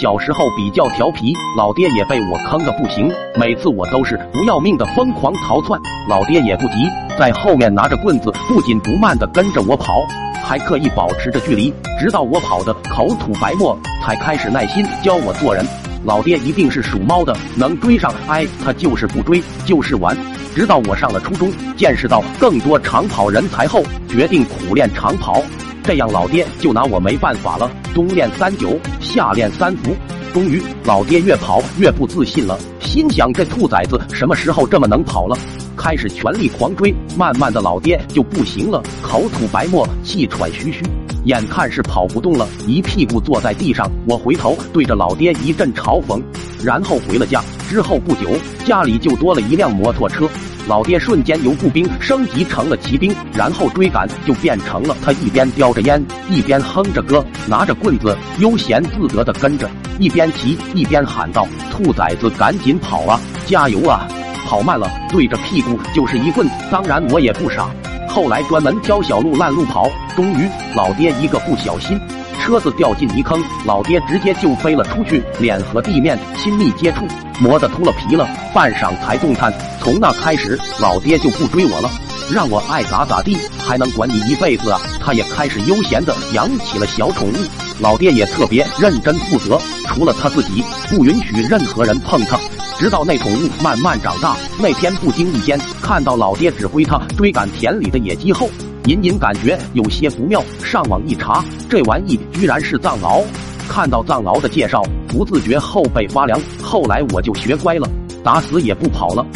小时候比较调皮，老爹也被我坑的不行，每次我都是不要命的疯狂逃窜，老爹也不急，在后面拿着棍子不紧不慢的跟着我跑，还刻意保持着距离，直到我跑的口吐白沫，才开始耐心教我做人。老爹一定是属猫的，能追上，哎，他就是不追，就是玩。直到我上了初中，见识到更多长跑人才后，决定苦练长跑。这样老爹就拿我没办法了。冬练三九，夏练三伏。终于，老爹越跑越不自信了，心想这兔崽子什么时候这么能跑了？开始全力狂追，慢慢的老爹就不行了，口吐白沫，气喘吁吁。眼看是跑不动了，一屁股坐在地上。我回头对着老爹一阵嘲讽，然后回了家。之后不久，家里就多了一辆摩托车。老爹瞬间由步兵升级成了骑兵，然后追赶就变成了他一边叼着烟，一边哼着歌，拿着棍子悠闲自得的跟着，一边骑一边喊道：“兔崽子，赶紧跑啊，加油啊！跑慢了对着屁股就是一棍。”当然我也不傻。后来专门挑小路烂路跑，终于老爹一个不小心，车子掉进泥坑，老爹直接就飞了出去，脸和地面亲密接触，磨得秃了皮了，半晌才动弹。从那开始，老爹就不追我了，让我爱咋咋地，还能管你一辈子啊？他也开始悠闲的养起了小宠物，老爹也特别认真负责，除了他自己，不允许任何人碰他。直到那宠物慢慢长大，那天不经意间看到老爹指挥他追赶田里的野鸡后，隐隐感觉有些不妙。上网一查，这玩意居然是藏獒。看到藏獒的介绍，不自觉后背发凉。后来我就学乖了，打死也不跑了。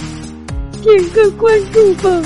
点个关注吧。